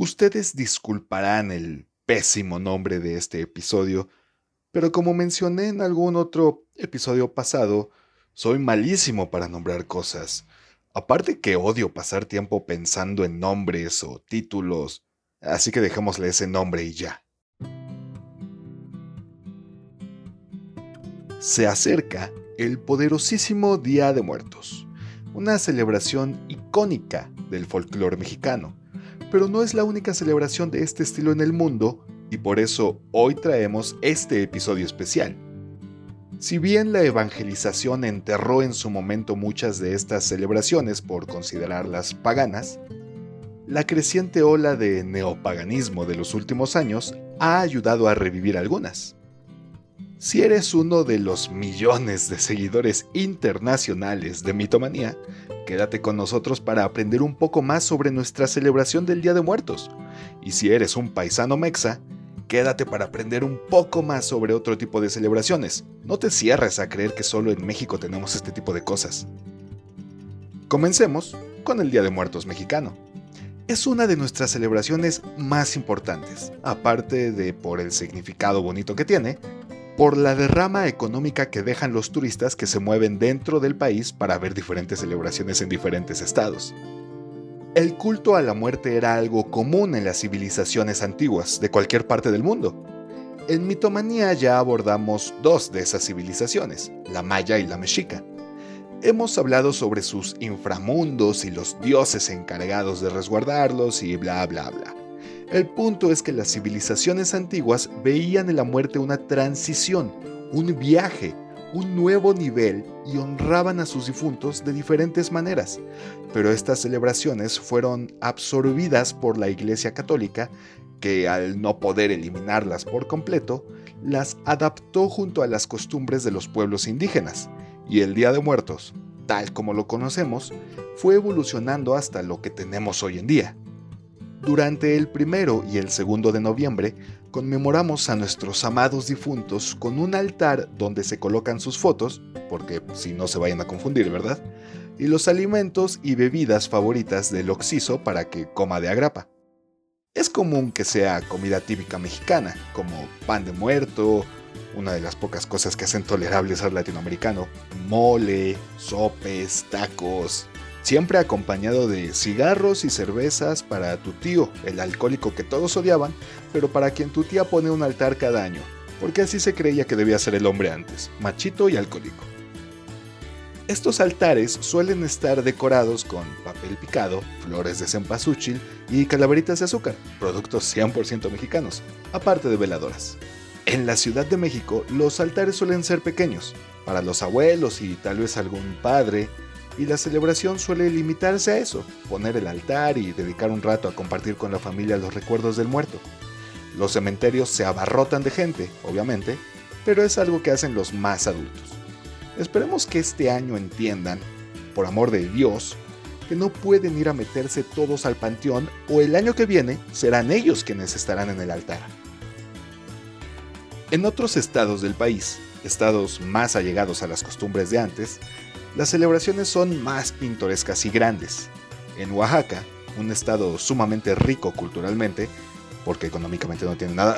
Ustedes disculparán el pésimo nombre de este episodio, pero como mencioné en algún otro episodio pasado, soy malísimo para nombrar cosas. Aparte que odio pasar tiempo pensando en nombres o títulos, así que dejémosle ese nombre y ya. Se acerca el poderosísimo Día de Muertos, una celebración icónica del folclore mexicano pero no es la única celebración de este estilo en el mundo y por eso hoy traemos este episodio especial. Si bien la evangelización enterró en su momento muchas de estas celebraciones por considerarlas paganas, la creciente ola de neopaganismo de los últimos años ha ayudado a revivir algunas. Si eres uno de los millones de seguidores internacionales de Mitomanía, quédate con nosotros para aprender un poco más sobre nuestra celebración del Día de Muertos. Y si eres un paisano mexa, quédate para aprender un poco más sobre otro tipo de celebraciones. No te cierres a creer que solo en México tenemos este tipo de cosas. Comencemos con el Día de Muertos mexicano. Es una de nuestras celebraciones más importantes, aparte de por el significado bonito que tiene, por la derrama económica que dejan los turistas que se mueven dentro del país para ver diferentes celebraciones en diferentes estados. El culto a la muerte era algo común en las civilizaciones antiguas de cualquier parte del mundo. En Mitomanía ya abordamos dos de esas civilizaciones, la maya y la mexica. Hemos hablado sobre sus inframundos y los dioses encargados de resguardarlos y bla bla bla. El punto es que las civilizaciones antiguas veían en la muerte una transición, un viaje, un nuevo nivel y honraban a sus difuntos de diferentes maneras. Pero estas celebraciones fueron absorbidas por la Iglesia Católica, que al no poder eliminarlas por completo, las adaptó junto a las costumbres de los pueblos indígenas. Y el Día de Muertos, tal como lo conocemos, fue evolucionando hasta lo que tenemos hoy en día. Durante el primero y el segundo de noviembre conmemoramos a nuestros amados difuntos con un altar donde se colocan sus fotos, porque si no se vayan a confundir, ¿verdad? Y los alimentos y bebidas favoritas del occiso para que coma de agrapa. Es común que sea comida típica mexicana, como pan de muerto, una de las pocas cosas que hacen tolerables al latinoamericano, mole, sopes, tacos, siempre acompañado de cigarros y cervezas para tu tío, el alcohólico que todos odiaban, pero para quien tu tía pone un altar cada año, porque así se creía que debía ser el hombre antes, machito y alcohólico. Estos altares suelen estar decorados con papel picado, flores de cempasúchil y calaveritas de azúcar, productos 100% mexicanos, aparte de veladoras. En la Ciudad de México, los altares suelen ser pequeños, para los abuelos y tal vez algún padre, y la celebración suele limitarse a eso, poner el altar y dedicar un rato a compartir con la familia los recuerdos del muerto. Los cementerios se abarrotan de gente, obviamente, pero es algo que hacen los más adultos. Esperemos que este año entiendan, por amor de Dios, que no pueden ir a meterse todos al panteón o el año que viene serán ellos quienes estarán en el altar. En otros estados del país, estados más allegados a las costumbres de antes, las celebraciones son más pintorescas y grandes. En Oaxaca, un estado sumamente rico culturalmente, porque económicamente no tiene nada,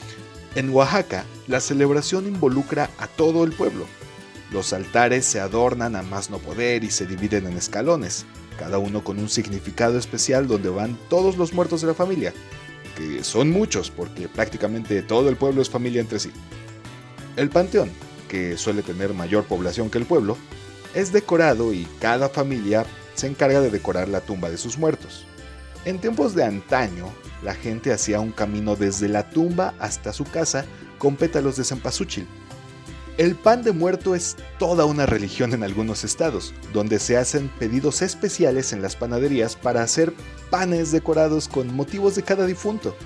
en Oaxaca la celebración involucra a todo el pueblo. Los altares se adornan a más no poder y se dividen en escalones, cada uno con un significado especial donde van todos los muertos de la familia, que son muchos porque prácticamente todo el pueblo es familia entre sí. El panteón, que suele tener mayor población que el pueblo, es decorado y cada familia se encarga de decorar la tumba de sus muertos. En tiempos de antaño, la gente hacía un camino desde la tumba hasta su casa con pétalos de cempasúchil. El pan de muerto es toda una religión en algunos estados, donde se hacen pedidos especiales en las panaderías para hacer panes decorados con motivos de cada difunto.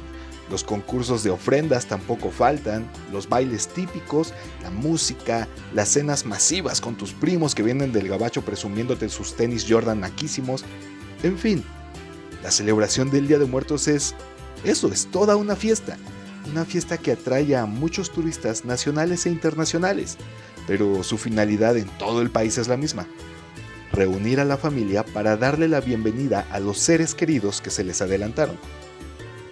Los concursos de ofrendas tampoco faltan, los bailes típicos, la música, las cenas masivas con tus primos que vienen del gabacho presumiéndote sus tenis Jordan naquísimos. En fin, la celebración del Día de Muertos es eso, es toda una fiesta. Una fiesta que atrae a muchos turistas nacionales e internacionales, pero su finalidad en todo el país es la misma. Reunir a la familia para darle la bienvenida a los seres queridos que se les adelantaron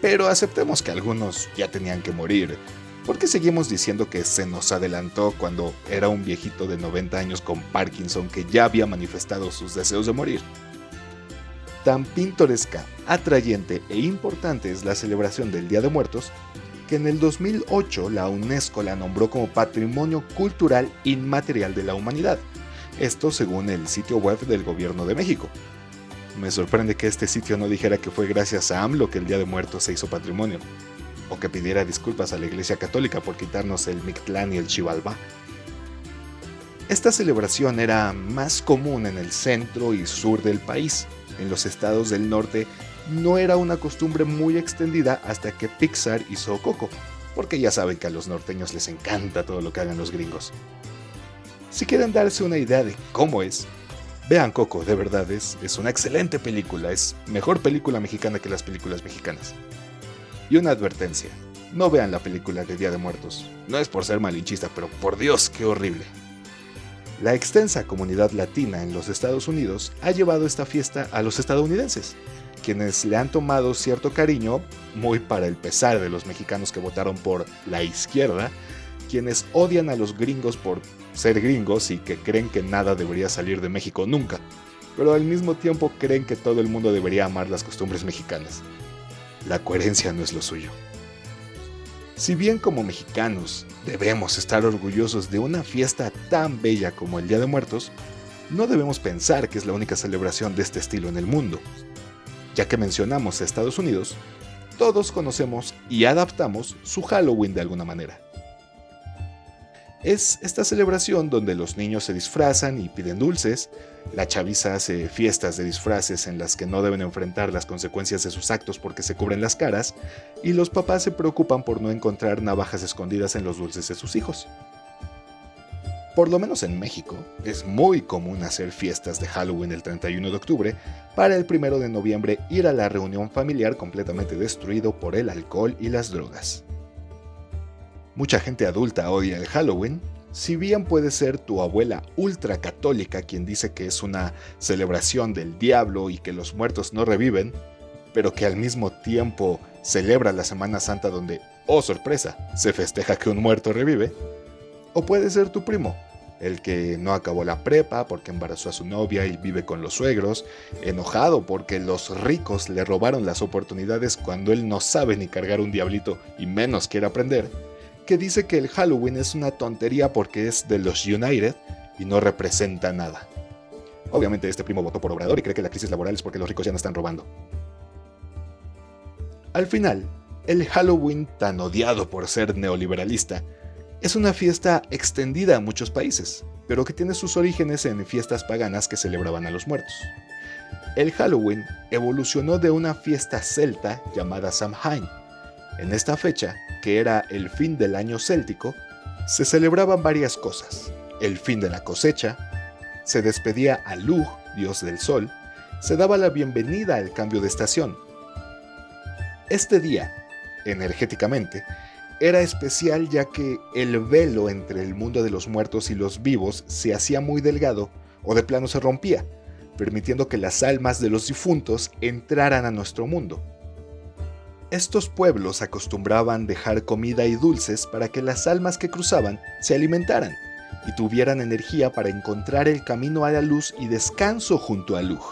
Pero aceptemos que algunos ya tenían que morir. ¿Por qué seguimos diciendo que se nos adelantó cuando era un viejito de 90 años con Parkinson que ya había manifestado sus deseos de morir? Tan pintoresca, atrayente e importante es la celebración del Día de Muertos que en el 2008 la UNESCO la nombró como Patrimonio Cultural Inmaterial de la Humanidad. Esto según el sitio web del Gobierno de México. Me sorprende que este sitio no dijera que fue gracias a AMLO que el Día de Muertos se hizo patrimonio, o que pidiera disculpas a la Iglesia Católica por quitarnos el Mictlán y el Chivalba. Esta celebración era más común en el centro y sur del país. En los estados del norte no era una costumbre muy extendida hasta que Pixar hizo Coco, porque ya saben que a los norteños les encanta todo lo que hagan los gringos. Si quieren darse una idea de cómo es, vean Coco, de verdad es, es una excelente película, es mejor película mexicana que las películas mexicanas. Y una advertencia, no vean la película de Día de Muertos, no es por ser malinchista, pero por Dios, qué horrible. La extensa comunidad latina en los Estados Unidos ha llevado esta fiesta a los estadounidenses, quienes le han tomado cierto cariño, muy para el pesar de los mexicanos que votaron por la izquierda, quienes odian a los gringos por ser gringos y que creen que nada debería salir de México nunca, pero al mismo tiempo creen que todo el mundo debería amar las costumbres mexicanas. La coherencia no es lo suyo. Si bien como mexicanos debemos estar orgullosos de una fiesta tan bella como el Día de Muertos, no debemos pensar que es la única celebración de este estilo en el mundo. Ya que mencionamos a Estados Unidos, todos conocemos y adaptamos su Halloween de alguna manera. Es esta celebración donde los niños se disfrazan y piden dulces, la chaviza hace fiestas de disfraces en las que no deben enfrentar las consecuencias de sus actos porque se cubren las caras, y los papás se preocupan por no encontrar navajas escondidas en los dulces de sus hijos. Por lo menos en México, es muy común hacer fiestas de Halloween el 31 de octubre para el 1 de noviembre ir a la reunión familiar completamente destruido por el alcohol y las drogas. Mucha gente adulta odia el Halloween, si bien puede ser tu abuela ultracatólica quien dice que es una celebración del diablo y que los muertos no reviven, pero que al mismo tiempo celebra la Semana Santa donde, oh sorpresa, se festeja que un muerto revive, o puede ser tu primo, el que no acabó la prepa porque embarazó a su novia y vive con los suegros, enojado porque los ricos le robaron las oportunidades cuando él no sabe ni cargar un diablito y menos quiere aprender, que dice que el Halloween es una tontería porque es de los United y no representa nada. Obviamente este primo votó por Obrador y cree que la crisis laboral es porque los ricos ya no están robando. Al final, el Halloween, tan odiado por ser neoliberalista, es una fiesta extendida a muchos países, pero que tiene sus orígenes en fiestas paganas que celebraban a los muertos. El Halloween evolucionó de una fiesta celta llamada Samhain. En esta fecha, que era el fin del año céltico, se celebraban varias cosas. El fin de la cosecha, se despedía a Lugh, dios del sol, se daba la bienvenida al cambio de estación. Este día, energéticamente, era especial ya que el velo entre el mundo de los muertos y los vivos se hacía muy delgado o de plano se rompía, permitiendo que las almas de los difuntos entraran a nuestro mundo. Estos pueblos acostumbraban dejar comida y dulces para que las almas que cruzaban se alimentaran y tuvieran energía para encontrar el camino a la luz y descanso junto a Luz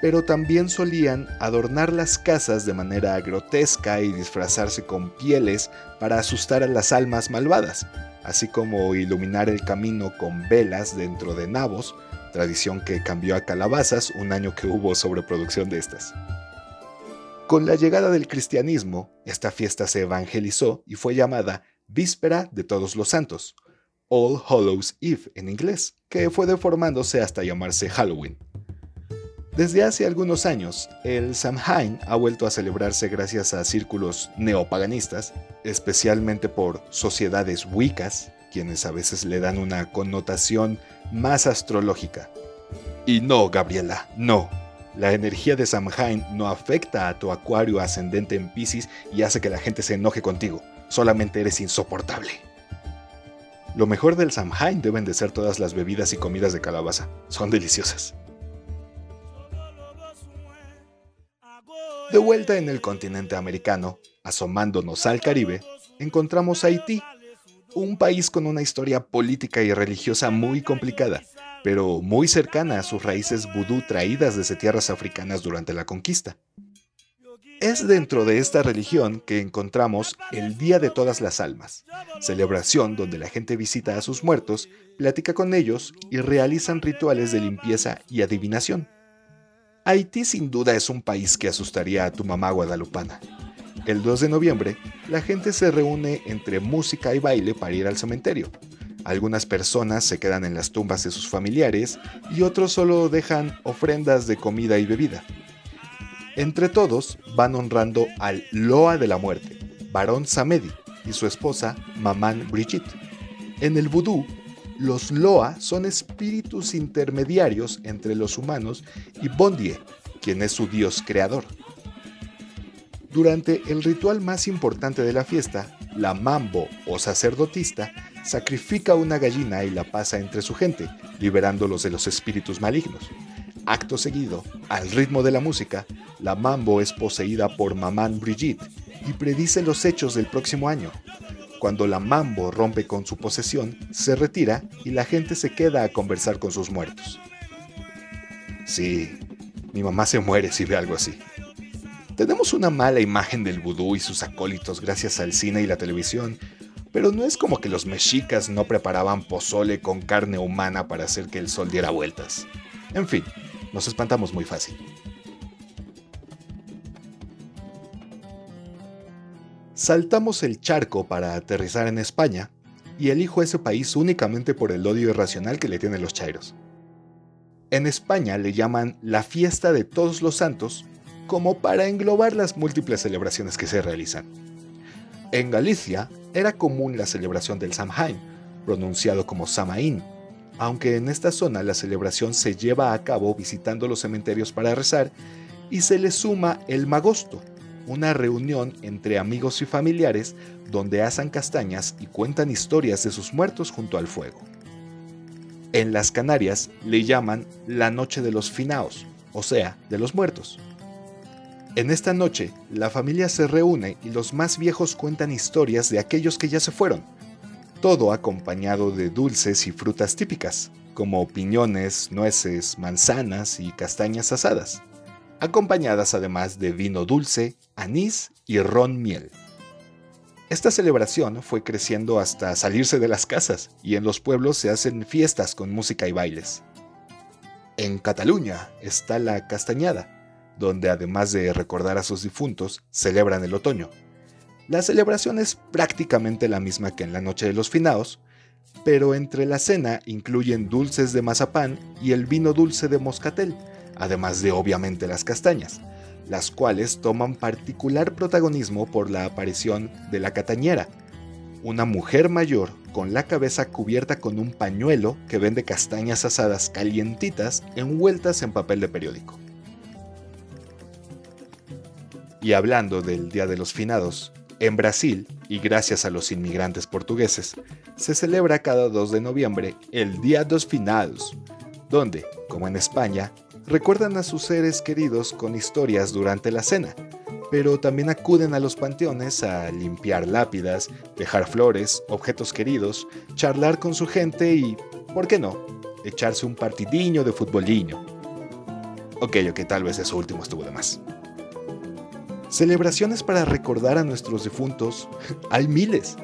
pero también solían adornar las casas de manera grotesca y disfrazarse con pieles para asustar a las almas malvadas, así como iluminar el camino con velas dentro de nabos, tradición que cambió a calabazas un año que hubo sobreproducción de estas. Con la llegada del cristianismo, esta fiesta se evangelizó y fue llamada Víspera de Todos los Santos, All Hallows Eve en inglés, que fue deformándose hasta llamarse Halloween. Desde hace algunos años, el Samhain ha vuelto a celebrarse gracias a círculos neopaganistas, especialmente por sociedades wiccas, quienes a veces le dan una connotación más astrológica. Y no, Gabriela, no. La energía de Samhain no afecta a tu acuario ascendente en Pisces y hace que la gente se enoje contigo. Solamente eres insoportable. Lo mejor del Samhain deben de ser todas las bebidas y comidas de calabaza. Son deliciosas. De vuelta en el continente americano, asomándonos al Caribe, encontramos Haití, un país con una historia política y religiosa muy complicada, pero muy cercana a sus raíces vudú traídas desde tierras africanas durante la conquista. Es dentro de esta religión que encontramos el Día de Todas las Almas, celebración donde la gente visita a sus muertos, platica con ellos y realizan rituales de limpieza y adivinación. Haití sin duda es un país que asustaría a tu mamá guadalupana. El 2 de noviembre, la gente se reúne entre música y baile para ir al cementerio. Algunas personas se quedan en las tumbas de sus familiares y otros solo dejan ofrendas de comida y bebida. Entre todos van honrando al Loa de la Muerte, Barón Samedi, y su esposa, Mamán Brigitte. En el vudú, los Loa son espíritus intermediarios entre los humanos y Bondie, quien es su dios creador. Durante el ritual más importante de la fiesta, la mambo o sacerdotista sacrifica una gallina y la pasa entre su gente, liberándolos de los espíritus malignos. Acto seguido, al ritmo de la música, la mambo es poseída por Mamán Brigitte y predice los hechos del próximo año. Cuando la mambo rompe con su posesión, se retira y la gente se queda a conversar con sus muertos. Sí, mi mamá se muere si ve algo así. Tenemos una mala imagen del vudú y sus acólitos gracias al cine y la televisión, pero no es como que los mexicas no preparaban pozole con carne humana para hacer que el sol diera vueltas. En fin, nos espantamos muy fácil. Saltamos el charco para aterrizar en España y elijo ese país únicamente por el odio irracional que le tienen los chairos. En España le llaman la fiesta de todos los santos como para englobar las múltiples celebraciones que se realizan. En Galicia era común la celebración del Samhain, pronunciado como Samaín, aunque en esta zona la celebración se lleva a cabo visitando los cementerios para rezar y se le suma el Magosto, una reunión entre amigos y familiares donde asan castañas y cuentan historias de sus muertos junto al fuego. En las Canarias le llaman la Noche de los Finaos, o sea, de los muertos. En esta noche, la familia se reúne y los más viejos cuentan historias de aquellos que ya se fueron, todo acompañado de dulces y frutas típicas, como piñones, nueces, manzanas y castañas asadas acompañadas además de vino dulce, anís y ron miel. Esta celebración fue creciendo hasta salirse de las casas y en los pueblos se hacen fiestas con música y bailes. En Cataluña está la Castañada, donde además de recordar a sus difuntos, celebran el otoño. La celebración es prácticamente la misma que en la Noche de los Finaos, pero entre la cena incluyen dulces de mazapán y el vino dulce de moscatel, además de obviamente las castañas, las cuales toman particular protagonismo por la aparición de la catañera, una mujer mayor con la cabeza cubierta con un pañuelo que vende castañas asadas calientitas envueltas en papel de periódico. Y hablando del Día de los Finados, en Brasil, y gracias a los inmigrantes portugueses, se celebra cada 2 de noviembre el Día dos Finados, donde, como en España, recuerdan a sus seres queridos con historias durante la cena, pero también acuden a los panteones a limpiar lápidas, dejar flores, objetos queridos, charlar con su gente y, ¿por qué no?, echarse un partidinho de futboliño. Ok, ok, tal vez eso último estuvo de más. Celebraciones para recordar a nuestros difuntos hay miles,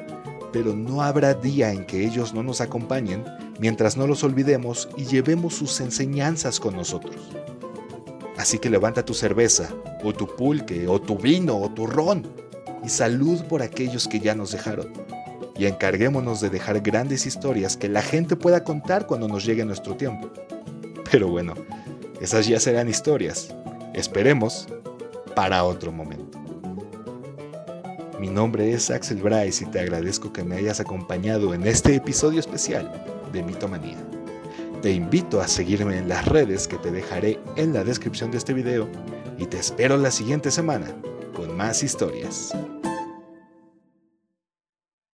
pero no habrá día en que ellos no nos acompañen mientras no los olvidemos y llevemos sus enseñanzas con nosotros. Así que levanta tu cerveza, o tu pulque, o tu vino, o tu ron, y salud por aquellos que ya nos dejaron. Y encarguémonos de dejar grandes historias que la gente pueda contar cuando nos llegue nuestro tiempo. Pero bueno, esas ya serán historias. Esperemos para otro momento. Mi nombre es Axel Bryce y te agradezco que me hayas acompañado en este episodio especial de Mitomanía. Te invito a seguirme en las redes que te dejaré en la descripción de este video y te espero la siguiente semana con más historias.